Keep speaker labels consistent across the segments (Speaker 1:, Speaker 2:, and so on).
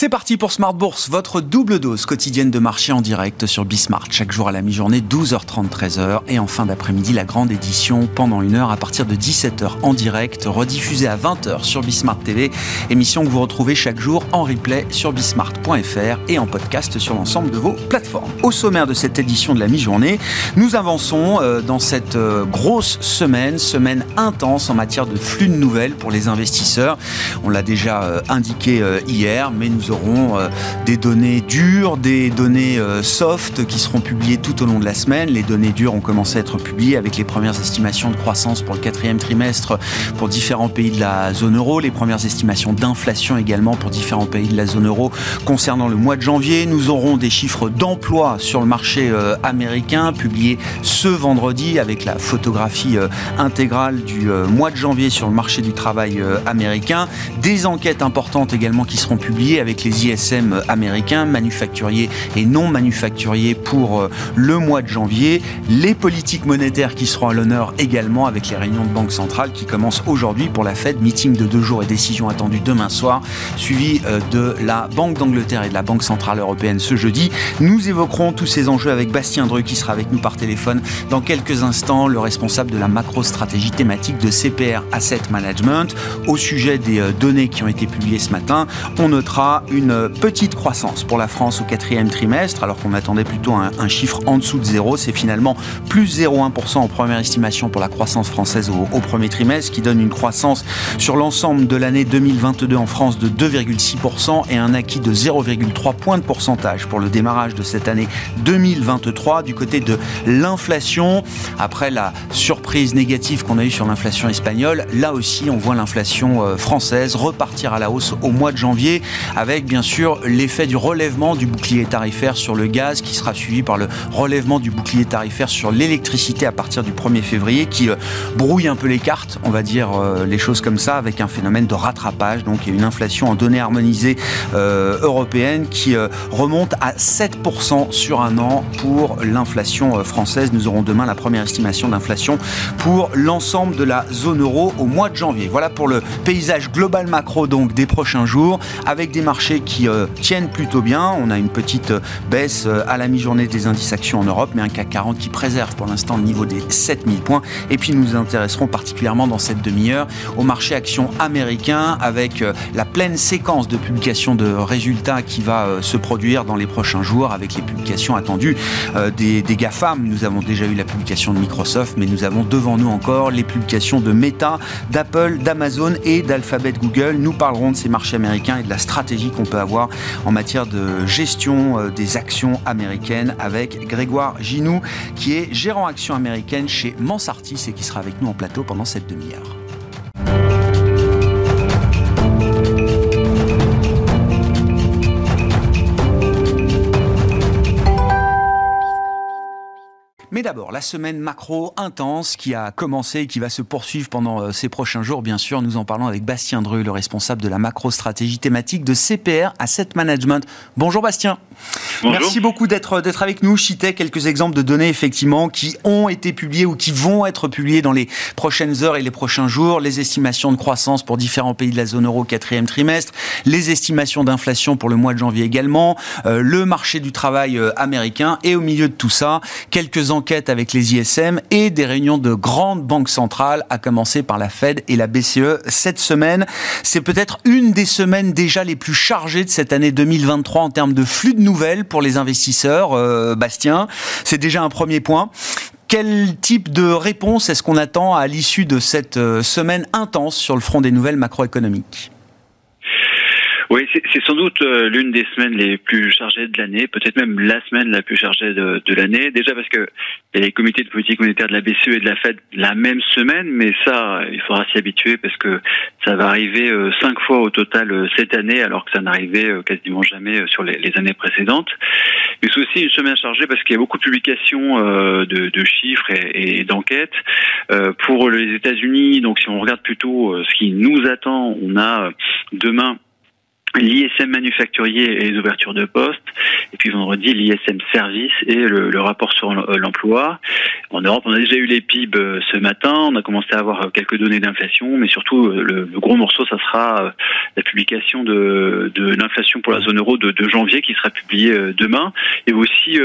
Speaker 1: C'est parti pour Smart Bourse, votre double dose quotidienne de marché en direct sur Bismart. Chaque jour à la mi-journée, 12h30, 13h. Et en fin d'après-midi, la grande édition pendant une heure à partir de 17h en direct, rediffusée à 20h sur Bismart TV. Émission que vous retrouvez chaque jour en replay sur bismart.fr et en podcast sur l'ensemble de vos plateformes. Au sommaire de cette édition de la mi-journée, nous avançons euh, dans cette euh, grosse semaine, semaine intense en matière de flux de nouvelles pour les investisseurs. On l'a déjà euh, indiqué hier, mais nous aurons euh, des données dures, des données euh, soft qui seront publiées tout au long de la semaine. Les données dures ont commencé à être publiées avec les premières estimations de croissance pour le quatrième trimestre pour différents pays de la zone euro, les premières estimations d'inflation également pour différents pays de la zone euro concernant le mois de janvier. Nous aurons des chiffres d'emploi sur le marché euh, américain publiés ce vendredi avec la photographie intégrale du mois de janvier sur le marché du travail américain. Des enquêtes importantes également qui seront publiées avec les ISM américains, manufacturiers et non manufacturiers pour euh, le mois de janvier. Les politiques monétaires qui seront à l'honneur également avec les réunions de banque centrale qui commencent aujourd'hui pour la Fed, meeting de deux jours et décision attendue demain soir, suivi euh, de la Banque d'Angleterre et de la Banque Centrale Européenne ce jeudi. Nous évoquerons tous ces enjeux avec Bastien Dreux qui sera avec nous par téléphone dans quelques instants, le responsable de la macro-stratégie thématique de CPR Asset Management. Au sujet des euh, données qui ont été publiées ce matin, on notera une petite croissance pour la France au quatrième trimestre, alors qu'on attendait plutôt un, chiffre en dessous de zéro. C'est finalement plus 0,1% en première estimation pour la croissance française au, au, premier trimestre, qui donne une croissance sur l'ensemble de l'année 2022 en France de 2,6% et un acquis de 0,3 points de pourcentage pour le démarrage de cette année 2023. Du côté de l'inflation, après la surprise négative qu'on a eue sur l'inflation espagnole, là aussi on voit l'inflation euh, française repartir à la hausse au mois de janvier avec bien sûr l'effet du relèvement du bouclier tarifaire sur le gaz qui sera suivi par le relèvement du bouclier tarifaire sur l'électricité à partir du 1er février qui euh, brouille un peu les cartes, on va dire euh, les choses comme ça, avec un phénomène de rattrapage. Donc une inflation en données harmonisées euh, européenne qui remonte à 7% sur un an pour l'inflation française. Nous aurons demain la première estimation d'inflation pour l'ensemble de la zone euro au mois de janvier. Voilà pour le paysage global macro donc des prochains jours avec des marchés qui euh, tiennent plutôt bien. On a une petite euh, baisse euh, à la mi-journée des indices actions en Europe, mais un CAC 40 qui préserve pour l'instant le niveau des 7000 points. Et puis nous nous intéresserons particulièrement dans cette demi-heure au marché actions américain avec la pleine séquence de publication de résultats qui va se produire dans les prochains jours avec les publications attendues des, des GAFAM. Nous avons déjà eu la publication de Microsoft, mais nous avons devant nous encore les publications de Meta, d'Apple, d'Amazon et d'Alphabet Google. Nous parlerons de ces marchés américains et de la stratégie qu'on peut avoir en matière de gestion euh, des actions américaines avec Grégoire Ginou, qui est gérant actions américaines chez Mansartis et qui sera avec nous en plateau pendant cette demi-heure. Mais d'abord, la semaine macro intense qui a commencé et qui va se poursuivre pendant euh, ces prochains jours, bien sûr. Nous en parlons avec Bastien Dreux, le responsable de la macro-stratégie thématique de CPR Asset Management. Bonjour Bastien. Merci beaucoup d'être d'être avec nous. Citais quelques exemples de données effectivement qui ont été publiées ou qui vont être publiées dans les prochaines heures et les prochains jours. Les estimations de croissance pour différents pays de la zone euro quatrième trimestre, les estimations d'inflation pour le mois de janvier également, euh, le marché du travail euh, américain et au milieu de tout ça, quelques enquêtes avec les ISM et des réunions de grandes banques centrales, à commencer par la Fed et la BCE cette semaine. C'est peut-être une des semaines déjà les plus chargées de cette année 2023 en termes de flux de nouvelles pour les investisseurs, euh, Bastien. C'est déjà un premier point. Quel type de réponse est-ce qu'on attend à l'issue de cette euh, semaine intense sur le front des nouvelles macroéconomiques?
Speaker 2: Oui, c'est sans doute euh, l'une des semaines les plus chargées de l'année, peut-être même la semaine la plus chargée de, de l'année. Déjà parce que les comités de politique monétaire de la BCE et de la Fed la même semaine, mais ça, il faudra s'y habituer parce que ça va arriver euh, cinq fois au total euh, cette année, alors que ça n'arrivait quasiment jamais sur les, les années précédentes. Mais c'est aussi une semaine chargée parce qu'il y a beaucoup de publications de, de chiffres et, et d'enquêtes. Pour les États-Unis, donc si on regarde plutôt ce qui nous attend, on a demain l'ISM manufacturier et les ouvertures de postes, et puis vendredi l'ISM service et le, rapport sur l'emploi. En Europe, on a déjà eu les PIB euh, ce matin, on a commencé à avoir quelques données d'inflation, mais surtout euh, le, gros morceau, ça sera euh, la publication de, de l'inflation pour la zone euro de, de, janvier qui sera publiée demain, et aussi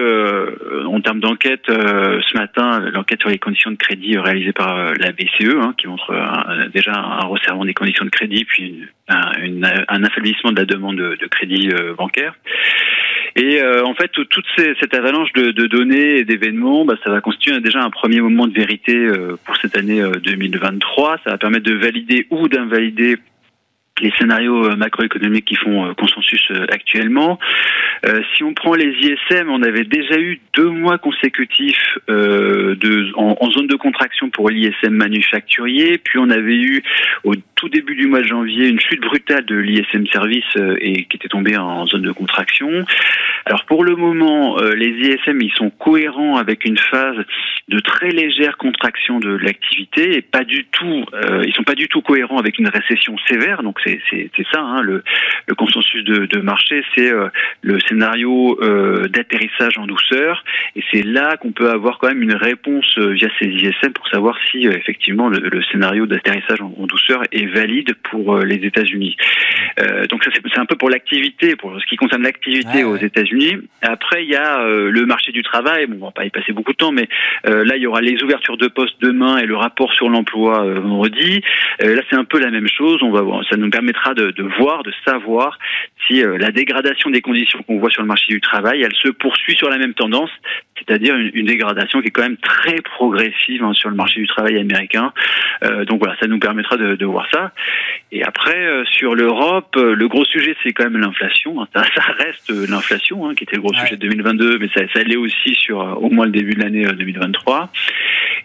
Speaker 2: en termes d'enquête ce matin, l'enquête sur les conditions de crédit réalisée par la BCE, hein, qui montre déjà un resserrement des conditions de crédit, puis un, un affaiblissement de la demande de, crédit euh, bancaire. Et euh, en fait, toute cette avalanche de, données et d'événements, bah, ça va constituer déjà un premier moment de vérité euh, pour cette année 2023. Ça va permettre de valider ou d'invalider les scénarios euh, macroéconomiques qui font euh, consensus euh, actuellement. si on prend les ISM, on avait déjà eu deux mois consécutifs de, en, zone de contraction pour l'ISM manufacturier, puis on avait eu au tout début du mois de janvier une chute brutale de l'ISM service et qui était tombée en zone de contraction. Alors pour le moment, les ISM ils sont cohérents avec une phase de très légère contraction de l'activité et pas du tout, ils sont pas du tout cohérents avec une récession sévère. Donc c'est ça, hein, le, le, consensus de, de marché, c'est euh, le scénario euh, d'atterrissage en douceur, et c'est là qu'on peut avoir quand même une réponse euh, via ces ISM pour savoir si effectivement le, le scénario d'atterrissage en, douceur est valide pour les États-Unis. donc ça c'est un peu pour l'activité, pour ce qui concerne l'activité aux États-Unis. Après il y a le marché du travail, bon on va pas y passer beaucoup de temps, mais là il y aura les ouvertures de postes demain et le rapport sur l'emploi vendredi. là c'est un peu la même chose, on va voir, ça nous permettra de, de voir, de savoir si euh, la dégradation des conditions qu'on voit sur le marché du travail, elle se poursuit sur la même tendance, c'est-à-dire une, une, dégradation qui est quand même très progressive hein, sur le marché du travail américain. Euh, donc voilà, ça nous permettra de, de voir ça. Et après, euh, sur l'Europe, le gros sujet, c'est quand même l'inflation. Hein. Ça, ça, reste l'inflation, hein, qui était le gros sujet de 2022, mais ça, ça l'est aussi sur au moins le début de l'année 2023.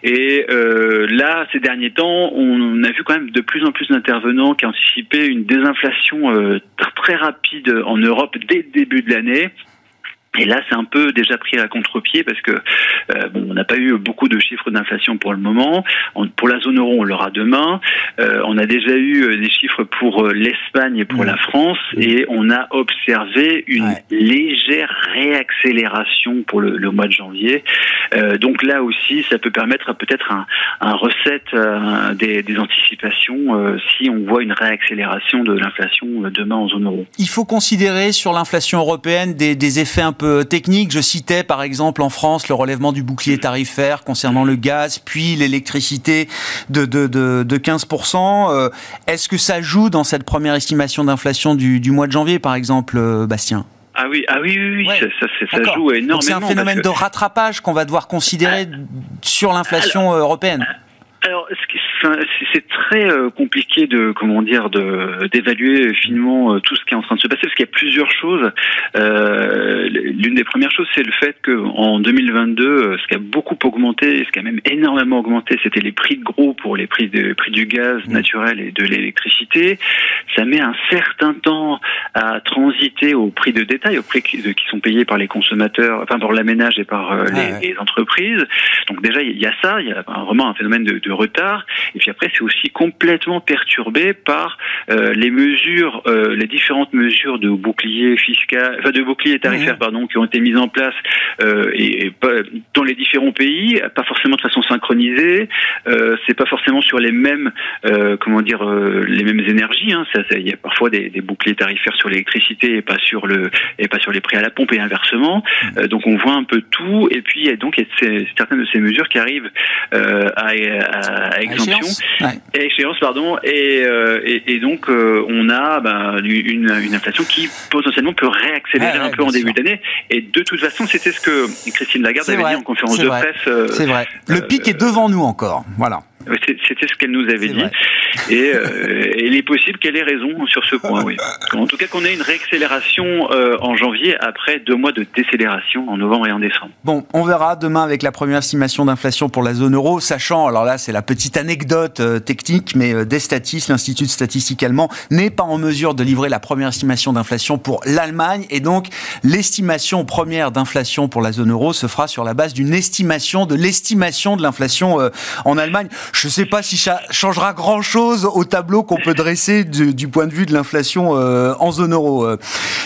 Speaker 2: Et là, ces derniers temps, on a vu quand même de plus en plus d'intervenants qui anticipaient une désinflation euh, très rapide en Europe dès le début de l'année. Et là, c'est un peu déjà pris à contre-pied parce que euh, bon, on n'a pas eu beaucoup de chiffres d'inflation pour le moment. pour la zone euro, on l'aura demain. Euh, on a déjà eu euh, des chiffres pour l'Espagne et pour mmh. la France, mmh. et on a observé une légère réaccélération pour le, le mois de janvier. donc là aussi, ça peut permettre peut-être un, un recette des, des, anticipations si on voit une réaccélération de l'inflation demain en zone euro.
Speaker 1: Il faut considérer sur l'inflation européenne des, des effets un technique. Je citais par exemple en France le relèvement du bouclier tarifaire concernant le gaz, puis l'électricité de, de, de, 15%. Euh, est-ce que ça joue dans cette première estimation d'inflation du, du mois de janvier, par exemple, euh, Bastien?
Speaker 2: Ah oui, ah oui, oui, oui ça, ça, joue énormément.
Speaker 1: C'est un phénomène de rattrapage qu'on va devoir considérer ah. sur l'inflation européenne.
Speaker 2: Alors, c'est très euh, compliqué de comment dire de d'évaluer finement euh, tout ce qui est en train de se passer parce qu'il y a plusieurs choses. Euh, L'une des premières choses, c'est le fait que en 2022, euh, ce qui a beaucoup augmenté, ce qui a même énormément augmenté, c'était les prix de gros pour les prix de prix du gaz mmh. naturel et de l'électricité. Ça met un certain temps à transiter au prix de détail, aux prix qui, sont payés par les consommateurs, enfin par la ménage et par ah les, les, entreprises. Donc déjà, il y a ça, il y a vraiment un phénomène de, de retard. Et puis après, c'est aussi complètement perturbé par euh, les mesures, euh, les différentes mesures de bouclier fiscal, enfin de bouclier tarifaire, pardon, qui ont été mises en place euh, et, dans les différents pays, pas forcément de façon synchronisée. Euh, c'est pas forcément sur les mêmes, euh, comment dire, euh, les mêmes énergies. Hein. Ça, il y a parfois des, des boucliers tarifaires sur l'électricité et pas sur le et pas sur les prix à la pompe et inversement. Mmh. donc on voit un peu tout. Et puis il y a donc il y a certaines de ces mesures qui arrivent à, à, à échéance. Pardon. Et, euh, et, et donc euh, on a bah, une, une, inflation qui potentiellement peut réaccélérer un peu en début d'année. Et de toute façon c'était ce que Christine Lagarde avait dit en conférence de presse
Speaker 1: euh, c'est vrai. Le pic est devant nous encore. Voilà
Speaker 2: c'était ce qu'elle nous avait dit. Et, euh, il est possible qu'elle ait raison sur ce point, oui. En tout cas, qu'on ait une réaccélération euh, en janvier après deux mois de décélération en novembre et en décembre.
Speaker 1: Bon, on verra demain avec la première estimation d'inflation pour la zone euro, sachant, alors là, c'est la petite anecdote euh, technique, mais Destatis, l'Institut de statistique allemand, n'est pas en mesure de livrer la première estimation d'inflation pour l'Allemagne. Et donc, l'estimation première d'inflation pour la zone euro se fera sur la base d'une estimation de l'estimation de l'inflation en Allemagne. Je ne sais pas si ça changera grand-chose au tableau qu'on peut dresser du, point de vue de l'inflation en zone euro.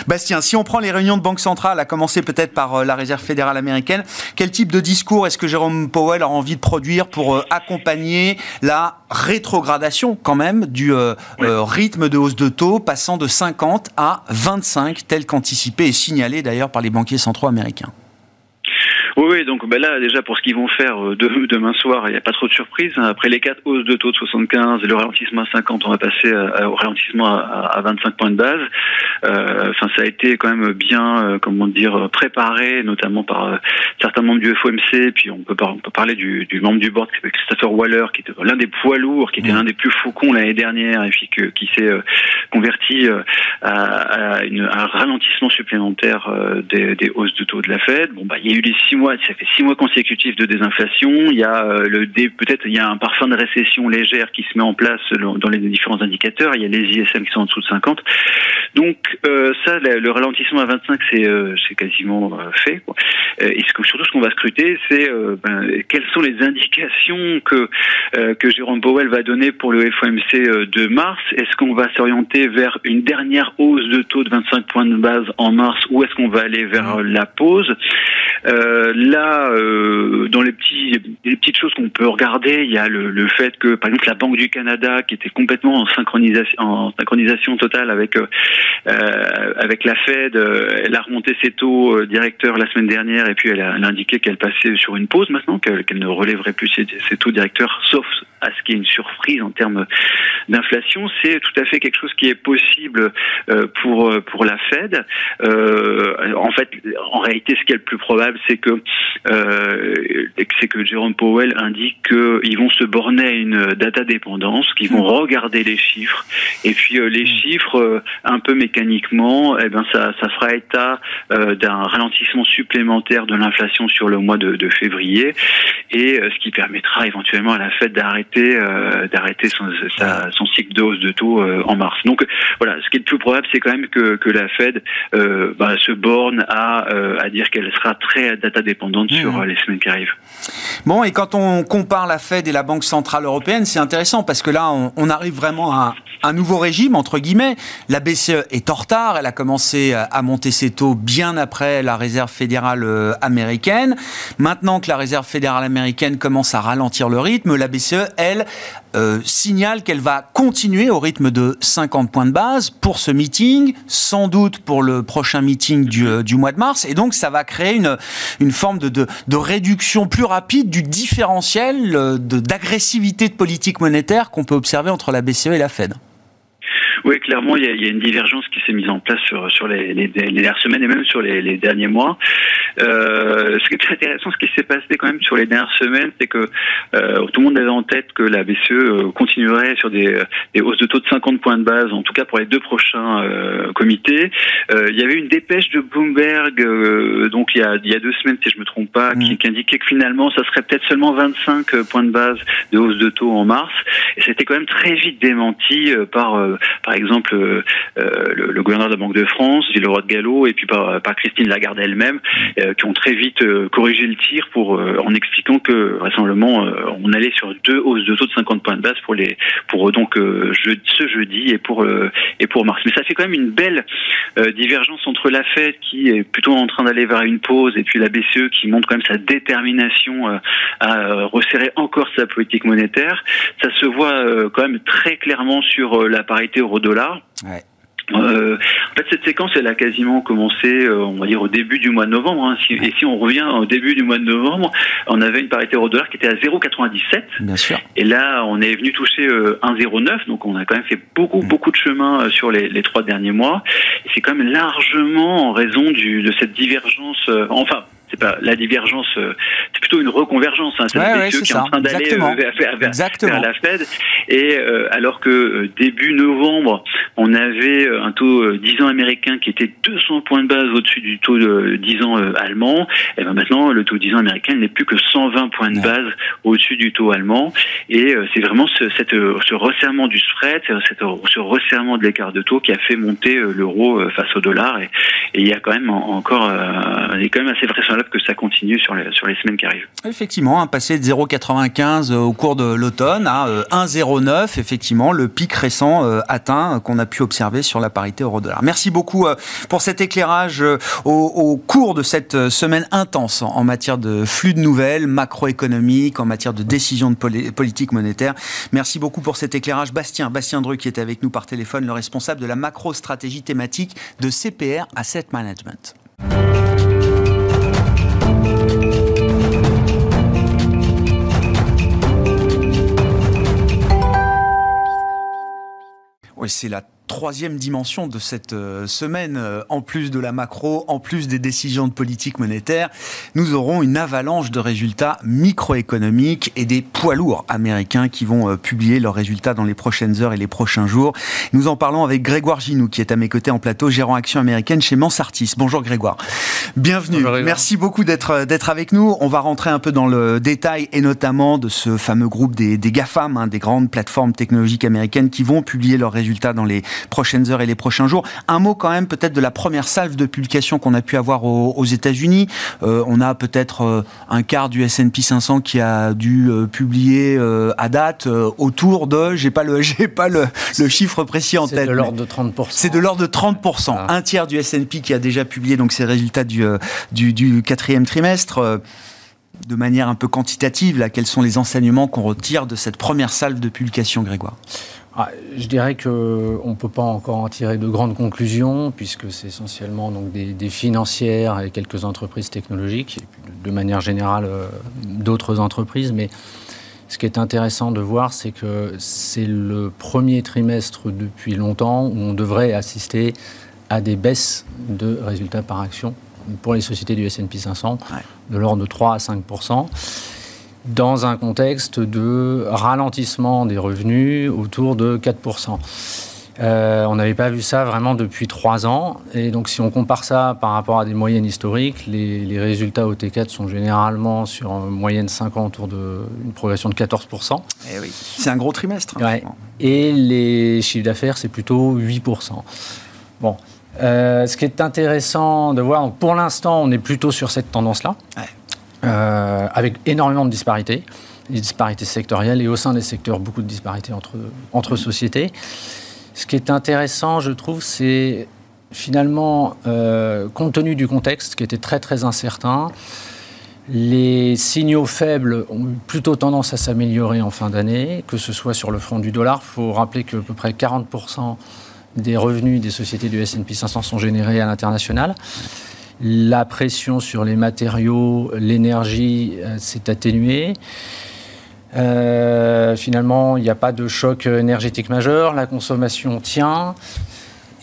Speaker 1: Bastien, si on prend les réunions de banque centrale, à commencer peut-être par la Réserve fédérale américaine, quel type de discours est-ce que Jérôme Powell a envie de produire pour accompagner la rétrogradation quand même du rythme de hausse de taux passant de 50 à 25 tel qu'anticipé et signalé d'ailleurs par les banquiers centraux américains?
Speaker 2: Oui, oui, donc ben là, déjà, pour ce qu'ils vont faire euh, demain soir, il n'y a pas trop de surprises. Après les quatre hausses de taux de 75 et le ralentissement à 50, on va passer au ralentissement à, 25 points de base. Euh, enfin, ça a été quand même bien, euh, comment dire, préparé, notamment par certains membres du FOMC. Puis on peut, on peut parler du, du, membre du board, Christopher Waller, qui était l'un des poids lourds, qui était mmh. l'un des plus faucons l'année dernière, et puis que, qui s'est converti à, une, un ralentissement supplémentaire des, des, hausses de taux de la Fed. Bon, bah, il y a eu les six mois ça fait six mois consécutifs de désinflation. Il y a euh, le peut-être il y a un parfum de récession légère qui se met en place dans les différents indicateurs. Il y a les ISM qui sont en dessous de 50. Donc euh, ça, le ralentissement à 25, c'est euh, c'est quasiment fait. Quoi. Et ce que, surtout ce qu'on va scruter, c'est ben, quelles sont les indications que que Jérôme Powell va donner pour le FOMC de mars. Est-ce qu'on va s'orienter vers une dernière hausse de taux de 25 points de base en mars, ou est-ce qu'on va aller vers la pause? Là, euh, dans les petits, les petites choses qu'on peut regarder, il y a le, le, fait que, par exemple, la Banque du Canada, qui était complètement en synchronisation, en synchronisation totale avec euh, euh avec la Fed, euh, elle a remonté ses taux euh, directeurs la semaine dernière, et puis elle a, indiqué qu'elle passait sur une pause maintenant, qu'elle ne relèverait plus ses, taux directeurs, sauf à ce qu'il y ait une surprise en termes d'inflation. C'est tout à fait quelque chose qui est possible pour pour la Fed. en fait, en réalité, ce qui est le plus probable, c'est que euh, c'est que Jérôme Powell indique qu'ils vont se borner à une data dépendance, qu'ils vont regarder les chiffres, et puis euh, les mm. chiffres, euh, un peu mécaniquement, eh ben ça, ça fera état d'un ralentissement supplémentaire de l'inflation sur le mois de, de février, et ce qui permettra éventuellement à la Fed d'arrêter d'arrêter son, son cycle de hausse de taux en mars. Donc voilà, ce qui est le plus probable, c'est quand même que, que la Fed bah, se borne à, à dire qu'elle sera très data dépendante sur mmh. les semaines qui arrivent.
Speaker 1: Bon, et quand on compare la Fed et la Banque Centrale Européenne, c'est intéressant parce que là, on, arrive vraiment à un nouveau régime, entre guillemets. La BCE est en retard, elle a commencé à monter ses taux bien après la Réserve fédérale euh, américaine. Maintenant que la Réserve fédérale américaine commence à ralentir le rythme, la BCE, elle, euh, signale qu'elle va continuer au rythme de 50 points de base pour ce meeting, sans doute pour le prochain meeting du, euh, du mois de mars. Et donc, ça va créer une, une forme de, réduction plus rapide du différentiel d'agressivité de, de politique monétaire qu'on peut observer entre la BCE et la Fed.
Speaker 2: Oui, clairement, il y, a, il y a, une divergence qui s'est mise en place sur, sur les, les, les, dernières semaines et même sur les, les derniers mois. Euh, ce qui est intéressant, ce qui s'est passé quand même sur les dernières semaines, c'est que euh, tout le monde avait en tête que la BCE euh, continuerait sur des, des, hausses de taux de 50 points de base, en tout cas pour les deux prochains euh, comités. Euh, il y avait une dépêche de Bloomberg, euh, donc il y, a, il y a deux semaines, si je me trompe pas, qui, mmh. qui, indiquait que finalement, ça serait peut-être seulement 25 points de base de hausse de taux en mars. Et c'était quand même très vite démenti par, par exemple euh, euh, le, le, gouverneur de la Banque de France, Villeroy de Gallo, et puis par, par Christine Lagarde elle-même, euh, qui ont très vite corrigé le tir pour en expliquant que vraisemblablement on allait sur deux hausses de taux de 50 points de base pour les pour donc ce jeudi et pour et pour mars. Mais ça fait quand même une belle divergence entre la Fed qui est plutôt en train d'aller vers une pause et puis la BCE qui montre quand même sa détermination à resserrer encore sa politique monétaire. Ça se voit quand même très clairement sur la parité euro dollar. Euh, en fait, cette séquence, elle a quasiment commencé, euh, on va dire, au début du mois de novembre. Hein. Si, Et si on revient au début du mois de novembre, on avait une parité euro-dollar qui était à 0,97.
Speaker 1: Bien sûr.
Speaker 2: Et là, on est venu toucher euh, 1,09. Donc, on a quand même fait beaucoup, mm. beaucoup de chemin euh, sur les, les, trois derniers mois. Et c'est quand même largement en raison du, de cette divergence. Enfin, c'est pas la divergence, c'est plutôt une reconvergence. Hein, c'est
Speaker 1: ouais, qui
Speaker 2: est en train d'aller euh, vers, vers, la Fed. Et euh, alors que début novembre, on avait un taux 10 ans américain qui était 200 points de base au-dessus du taux de 10 ans allemand. Et ben maintenant, le taux 10 ans américain n'est plus que 120 points de base au-dessus du taux allemand. Et c'est vraiment ce, cette, ce resserrement du spread, cette, ce resserrement de l'écart de taux qui a fait monter l'euro face au dollar. Et, et il y a quand même encore, il est quand même assez vraisemblable que ça continue sur les, sur les semaines qui arrivent.
Speaker 1: Effectivement, un passé de 0,95 au cours de l'automne à 1,09, effectivement, le pic récent atteint qu'on a pu observer sur la parité euro-dollar. Merci beaucoup pour cet éclairage au, cours de cette semaine intense en matière de flux de nouvelles macroéconomiques, en matière de décisions de politique monétaire. Merci beaucoup pour cet éclairage. Bastien, Bastien Dreux qui est avec nous par téléphone, le responsable de la macro-stratégie thématique de CPR Asset Management. Oui, c'est la troisième dimension de cette euh, semaine, euh, en plus de la macro, en plus des décisions de politique monétaire, nous aurons une avalanche de résultats microéconomiques et des poids lourds américains qui vont euh, publier leurs résultats dans les prochaines heures et les prochains jours. Nous en parlons avec Grégoire Ginou, qui est à mes côtés en plateau, gérant action américaine chez Mansartis. Bonjour Grégoire. Bienvenue. Merci beaucoup d'être d'être avec nous. On va rentrer un peu dans le détail et notamment de ce fameux groupe des, des GAFAM, hein, des grandes plateformes technologiques américaines qui vont publier leurs résultats dans les prochaines heures et les prochains jours. Un mot quand même peut-être de la première salve de publication qu'on a pu avoir aux, États-Unis. Euh, on a peut-être euh, un quart du S&P 500 qui a dû euh, publier à date autour de, j'ai pas le, j'ai pas le, le, chiffre précis en tête.
Speaker 3: C'est de l'ordre de 30
Speaker 1: C'est de l'ordre de 30 Un tiers du S&P qui a déjà publié donc ses résultats du, du, du quatrième trimestre de manière un peu quantitative, là, quels sont les enseignements qu'on retire de cette première salve de publication, Grégoire?
Speaker 3: Ah, je dirais qu'on ne peut pas encore en tirer de grandes conclusions, puisque c'est essentiellement donc, des, financières et quelques entreprises technologiques, et de manière générale euh, d'autres entreprises. Mais ce qui est intéressant de voir, c'est que c'est le premier trimestre depuis longtemps où on devrait assister à des baisses de résultats par action pour les sociétés du S&P 500, de l'ordre de 3 à 5 dans un contexte de ralentissement des revenus autour de 4%. Euh, on n'avait pas vu ça vraiment depuis trois ans. Et donc, si on compare ça par rapport à des moyennes historiques, les, résultats au T4 sont généralement sur une moyenne 5 ans autour d'une progression de 14%.
Speaker 1: Eh oui, c'est un gros trimestre.
Speaker 3: Hein, Et les chiffres d'affaires, c'est plutôt 8%. Bon. Euh, ce qui est intéressant de voir, pour l'instant, on est plutôt sur cette tendance-là. Euh, avec énormément de disparités, des disparités sectorielles et au sein des secteurs, beaucoup de disparités entre, entre sociétés. Ce qui est intéressant, je trouve, c'est finalement, euh, compte tenu du contexte qui était très très incertain, les signaux faibles ont plutôt tendance à s'améliorer en fin d'année, que ce soit sur le front du dollar. Il faut rappeler que à peu près 40% des revenus des sociétés du S&P 500 sont générés à l'international. La pression sur les matériaux, l'énergie euh, s'est atténuée. Euh, finalement, il n'y a pas de choc énergétique majeur, la consommation tient.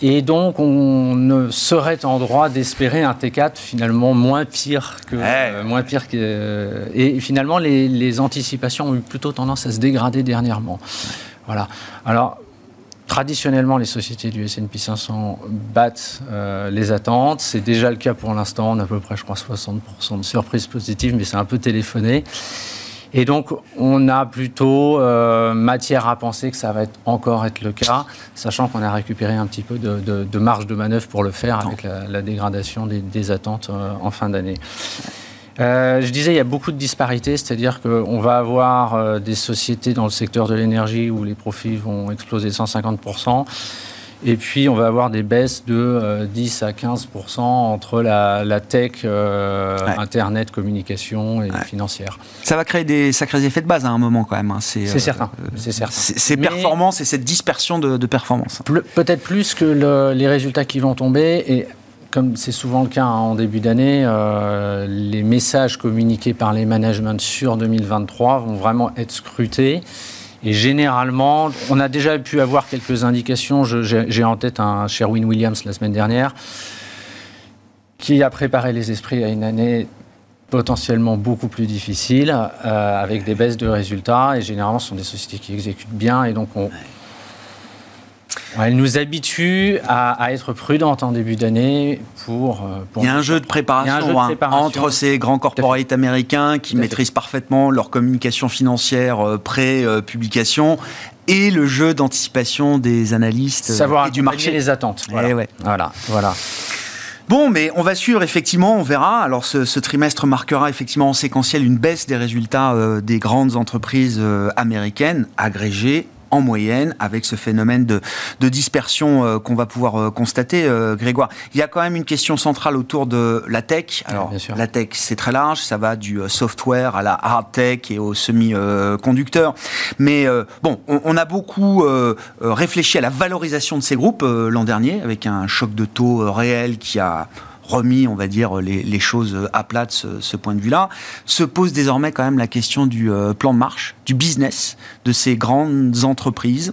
Speaker 3: Et donc, on ne serait en droit d'espérer un T4 finalement moins pire que. Euh, moins pire que et finalement, les, les, anticipations ont eu plutôt tendance à se dégrader dernièrement. Voilà. Alors, Traditionnellement, les sociétés du S&P 500 battent euh, les attentes. C'est déjà le cas pour l'instant. On a à peu près, je crois, 60% de surprises positives, mais c'est un peu téléphoné. Et donc, on a plutôt euh, matière à penser que ça va être, encore être le cas, sachant qu'on a récupéré un petit peu de, marge de manœuvre pour le faire avec la, dégradation des, attentes euh, en fin d'année. Euh, je disais, il y a beaucoup de disparités, c'est-à-dire qu'on va avoir euh, des sociétés dans le secteur de l'énergie où les profits vont exploser de 150%. Et puis, on va avoir des baisses de 10 euh, à 15% entre la, tech, Internet, communication et financière.
Speaker 1: Ça va créer des sacrés effets de base à un moment quand même. Hein.
Speaker 3: C'est certain. c'est certain.
Speaker 1: Ces performances et cette dispersion de, de performances.
Speaker 3: Peut-être plus que les résultats qui vont tomber. Et comme c'est souvent le cas hein, en début d'année, euh, les messages communiqués par les managements sur 2023 vont vraiment être scrutés. Et généralement, on a déjà pu avoir quelques indications. J'ai en tête un Sherwin Williams la semaine dernière qui a préparé les esprits à une année potentiellement beaucoup plus difficile, euh, avec des baisses de résultats. Et généralement, ce sont des sociétés qui exécutent bien. Et donc, on, elle nous habitue à, être prudente en début d'année pour,
Speaker 1: euh, Il y a un jeu de préparation, hein, entre ces grands corporates américains qui maîtrisent parfaitement leur communication financière euh, pré-publication et le jeu d'anticipation des analystes
Speaker 3: Savoir
Speaker 1: et du marché.
Speaker 3: les attentes.
Speaker 1: Voilà.
Speaker 3: Eh voilà, voilà.
Speaker 1: Bon, mais on va suivre effectivement, on verra. Alors ce, trimestre marquera effectivement en séquentiel une baisse des résultats euh, des grandes entreprises euh, américaines agrégées en moyenne avec ce phénomène de, dispersion euh, qu'on va pouvoir euh, constater, euh, Grégoire. Il y a quand même une question centrale autour de la tech. Alors, la tech, c'est très large, ça va du software à la hard tech et aux semi-conducteurs. Mais bon, on, a beaucoup réfléchi à la valorisation de ces groupes l'an dernier avec un choc de taux réel qui a remis, on va dire, les, choses à plat de ce, point de vue-là, se pose désormais quand même la question du euh, plan de marche, du business de ces grandes entreprises,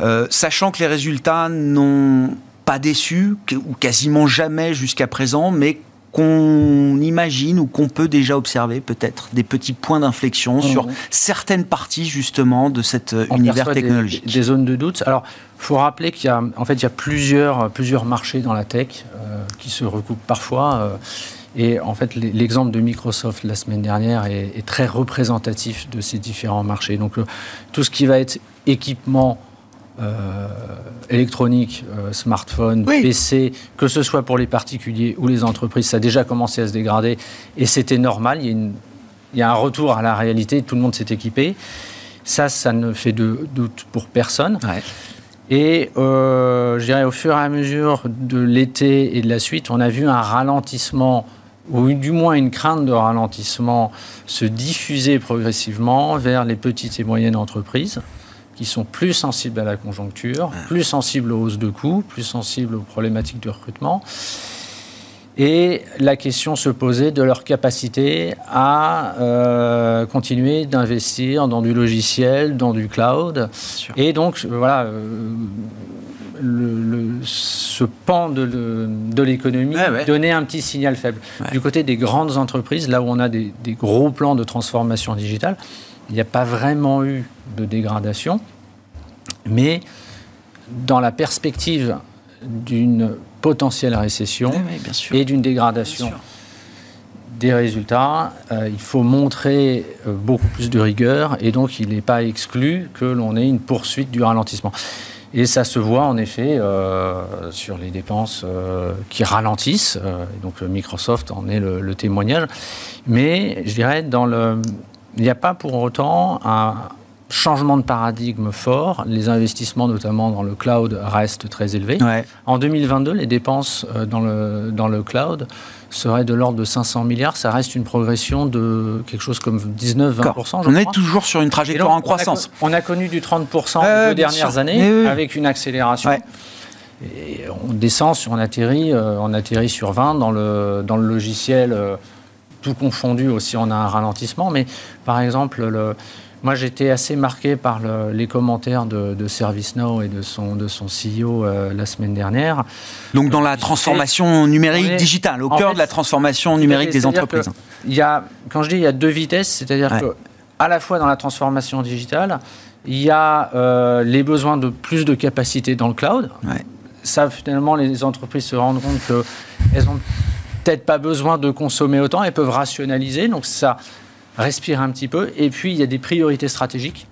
Speaker 1: euh, sachant que les résultats n'ont pas déçu, ou quasiment jamais jusqu'à présent, mais qu'on imagine ou qu'on peut déjà observer peut-être des petits points d'inflexion mmh. sur certaines parties justement de cet euh, univers technologique.
Speaker 3: Des, zones de doute. Alors, il faut rappeler qu'il y a en fait il y a plusieurs plusieurs marchés dans la tech euh, qui se recoupent parfois. Euh, et en fait, l'exemple de Microsoft la semaine dernière est, très représentatif de ces différents marchés. Donc, tout ce qui va être équipement euh, électronique, euh, smartphone, PC, que ce soit pour les particuliers ou les entreprises, ça a déjà commencé à se dégrader et c'était normal. Il y, a un retour à la réalité, tout le monde s'est équipé. Ça, ça ne fait de doute pour personne. Et euh, je dirais au fur et à mesure de l'été et de la suite, on a vu un ralentissement ou du moins une crainte de ralentissement se diffuser progressivement vers les petites et moyennes entreprises qui sont plus sensibles à la conjoncture, plus sensibles aux hausses de coûts, plus sensibles aux problématiques de recrutement. Et la question se posait de leur capacité à euh, continuer d'investir dans du logiciel, dans du cloud. Et donc, voilà, euh, le, ce pan de, l'économie donnait un petit signal faible. Du côté des grandes entreprises, là où on a des gros plans de transformation digitale, il n'y a pas vraiment eu de dégradation, mais dans la perspective d'une potentielle récession et d'une dégradation des résultats, euh, il faut montrer euh, beaucoup plus de rigueur et donc il n'est pas exclu que l'on ait une poursuite du ralentissement. Et ça se voit en effet euh, sur les dépenses qui ralentissent. donc Microsoft en est le, le, témoignage. Mais je dirais dans le, il n'y a pas pour autant un changement de paradigme fort. Les investissements, notamment dans le cloud, restent très élevés. En 2022, les dépenses euh, dans le, dans le cloud seraient de l'ordre de 500 milliards. Ça reste une progression de quelque chose comme 19-20%.
Speaker 1: On est toujours sur une trajectoire en croissance.
Speaker 3: On a, connu du 30% les deux dernières années, avec une accélération. Et on descend, on atterrit, euh, on atterrit sur 20 dans le, dans le logiciel. Tout confondu aussi, on a un ralentissement. Mais par exemple, le, moi j'étais assez marqué par les commentaires de, ServiceNow et de son, de son CEO euh, la semaine dernière.
Speaker 1: Donc dans la transformation numérique digitale, au cœur de la transformation numérique des entreprises.
Speaker 3: Il y a, quand je dis il y a deux vitesses, c'est-à-dire que à la fois dans la transformation digitale, il y a euh, les besoins de plus de capacité dans le cloud. Ça, finalement, les entreprises se rendent compte qu'elles ont peut-être pas besoin de consommer autant, elles peuvent rationaliser, donc ça respire un petit peu. Et puis, il y a des priorités stratégiques.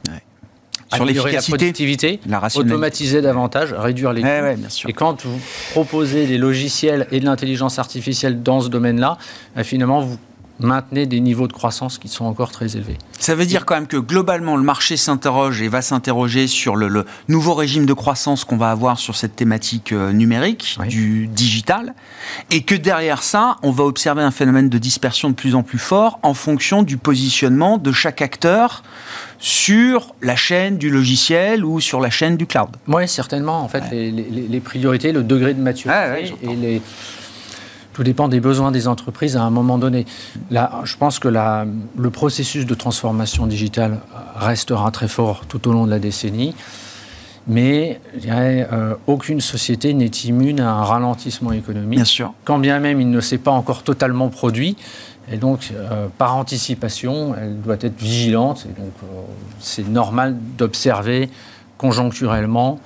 Speaker 1: Sur l'efficacité,
Speaker 3: la productivité, automatiser davantage, réduire les coûts. Et quand vous proposez des logiciels et de l'intelligence artificielle dans ce domaine-là, bah, finalement, vous maintenez des niveaux de croissance qui sont encore très élevés.
Speaker 1: Ça veut dire quand même que globalement le marché s'interroge et va s'interroger sur le, nouveau régime de croissance qu'on va avoir sur cette thématique euh, numérique, du digital, et que derrière ça, on va observer un phénomène de dispersion de plus en plus fort en fonction du positionnement de chaque acteur sur la chaîne du logiciel ou sur la chaîne du cloud.
Speaker 3: Oui, certainement. En fait, les, priorités, le degré de maturité et les tout dépend des besoins des entreprises à un moment donné. Là, je pense que la, le processus de transformation digitale restera très fort tout au long de la décennie. Mais je dirais, euh, aucune société n'est immune à un ralentissement économique.
Speaker 1: Bien sûr.
Speaker 3: Quand bien même il ne s'est pas encore totalement produit. Et donc, euh, par anticipation, elle doit être vigilante. Et donc, euh, c'est normal d'observer conjoncturellement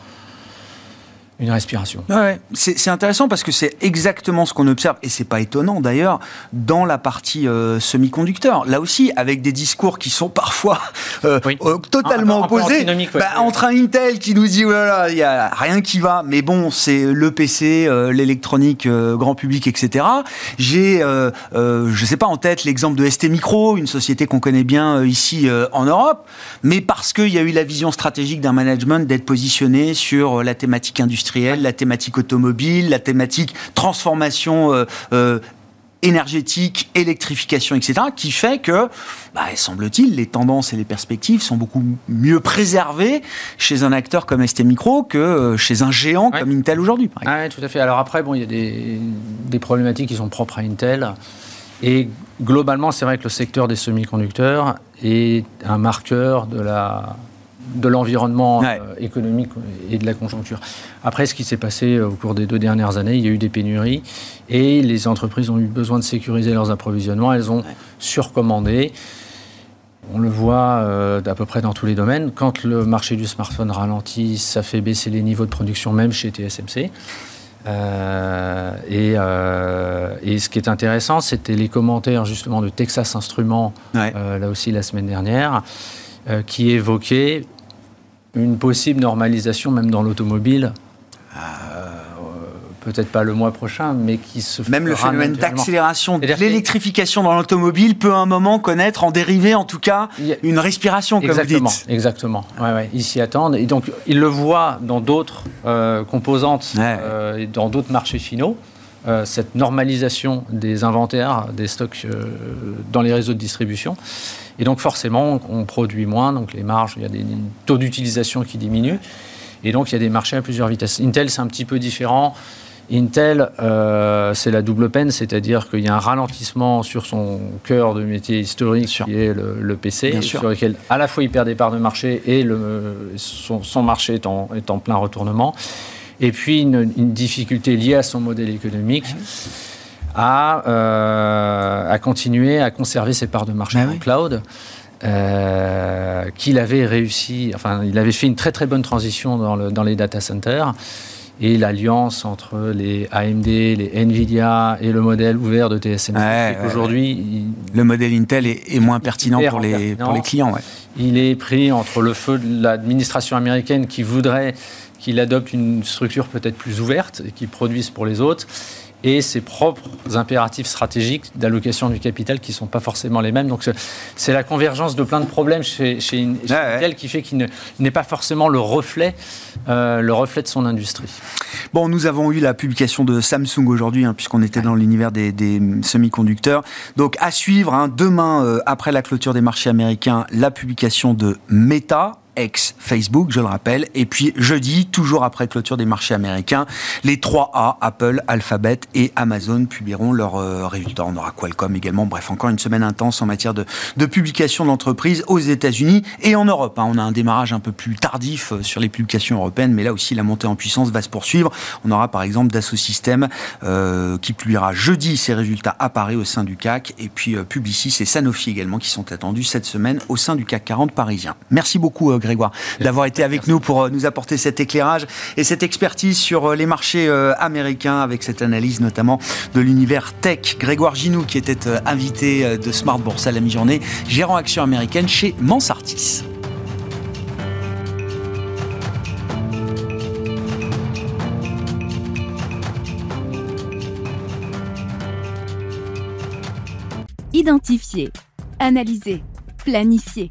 Speaker 3: une respiration.
Speaker 1: Ouais, c'est intéressant parce que c'est exactement ce qu'on observe, et c'est pas étonnant d'ailleurs, dans la partie euh, semi-conducteur. Là aussi, avec des discours qui sont parfois euh, euh, totalement opposés. Bah, entre un Intel qui nous dit, voilà, il y a rien qui va, mais bon, c'est le PC, l'électronique grand public, etc. J'ai, je sais pas en tête l'exemple de ST Micro, une société qu'on connaît bien ici en Europe, mais parce qu'il y a eu la vision stratégique d'un management d'être positionné sur la thématique industrielle la thématique automobile, la thématique transformation euh, euh, énergétique, électrification, etc., qui fait que, bah, semble-t-il, les tendances et les perspectives sont beaucoup mieux préservées chez un acteur comme ST Micro que euh, chez un géant comme Intel aujourd'hui.
Speaker 3: Oui, tout à fait. Alors après, bon, il y a des, des, problématiques qui sont propres à Intel. Et globalement, c'est vrai que le secteur des semi-conducteurs est un marqueur de la de l'environnement euh, économique et de la conjoncture. Après, ce qui s'est passé euh, au cours des deux dernières années, il y a eu des pénuries et les entreprises ont eu besoin de sécuriser leurs approvisionnements. Elles ont surcommandé. On le voit euh, d'à peu près dans tous les domaines. Quand le marché du smartphone ralentit, ça fait baisser les niveaux de production même chez TSMC. et, ce qui est intéressant, c'était les commentaires justement de Texas Instruments, là aussi la semaine dernière, qui évoquaient une possible normalisation même dans l'automobile. Euh, peut-être pas le mois prochain, mais qui se
Speaker 1: Même le phénomène d'accélération de l'électrification dans l'automobile peut à un moment connaître, en dérivé en tout cas, une respiration, comme
Speaker 3: exactement,
Speaker 1: vous dites.
Speaker 3: Exactement, ouais, ouais, ils s'y attendent. Et donc, ils le voient dans d'autres euh, composantes, euh, et dans d'autres marchés finaux. cette normalisation des inventaires, des stocks dans les réseaux de distribution. Et donc forcément, on produit moins, donc les marges, il y a des taux d'utilisation qui diminuent. Et donc il y a des marchés à plusieurs vitesses. Intel, c'est un petit peu différent. Intel, euh, c'est la double peine, c'est-à-dire qu'il y a un ralentissement sur son cœur de métier historique, qui est le, PC, sur lequel à la fois il perd des parts de marché et le, son, marché est en, est en, plein retournement. Et puis une, difficulté liée à son modèle économique. Euh, à, continuer à conserver ses parts de marché bah en cloud. Euh, qu'il avait réussi, enfin, il avait fait une très très bonne transition dans, le, dans les data centers. Et l'alliance entre les AMD, les Nvidia et le modèle ouvert de TSMC, aujourd'hui,
Speaker 1: le modèle Intel est, moins pertinent pour les, pour les clients.
Speaker 3: Il est pris entre le feu de l'administration américaine qui voudrait qu'il adopte une structure peut-être plus ouverte et qu'il produise pour les autres, et ses propres impératifs stratégiques d'allocation du capital qui ne sont pas forcément les mêmes. Donc c'est la convergence de plein de problèmes chez, chez, Intel qui fait qu'il n'est pas forcément le reflet, euh, le reflet de son industrie.
Speaker 1: Bon, nous avons eu la publication de Samsung aujourd'hui, hein, puisqu'on était dans l'univers des, semi-conducteurs. Donc à suivre, hein, demain, euh, après la clôture des marchés américains, la publication de Meta ex-Facebook, je le rappelle. Et puis jeudi, toujours après clôture des marchés américains, les 3A, Apple, Alphabet et Amazon publieront leurs euh, résultats. On aura Qualcomm également. Bref, encore une semaine intense en matière de, de publication d'entreprises aux États-Unis et en Europe. Hein. On a un démarrage un peu plus tardif euh, sur les publications européennes, mais là aussi la montée en puissance va se poursuivre. On aura par exemple Dassault Systèmes euh, qui publiera jeudi ses résultats à Paris au sein du CAC et puis Publicis et Sanofi également qui sont attendus cette semaine au sein du CAC 40 parisien. Merci beaucoup Grégoire, d'avoir été avec nous pour euh, nous apporter cet éclairage et cette expertise sur euh, les marchés euh, américains avec cette analyse notamment de l'univers tech. Grégoire Ginou qui était invité de Smart Bourse à la mi-journée, gérant action américaine chez Mansartis.
Speaker 4: Identifier, analyser, planifier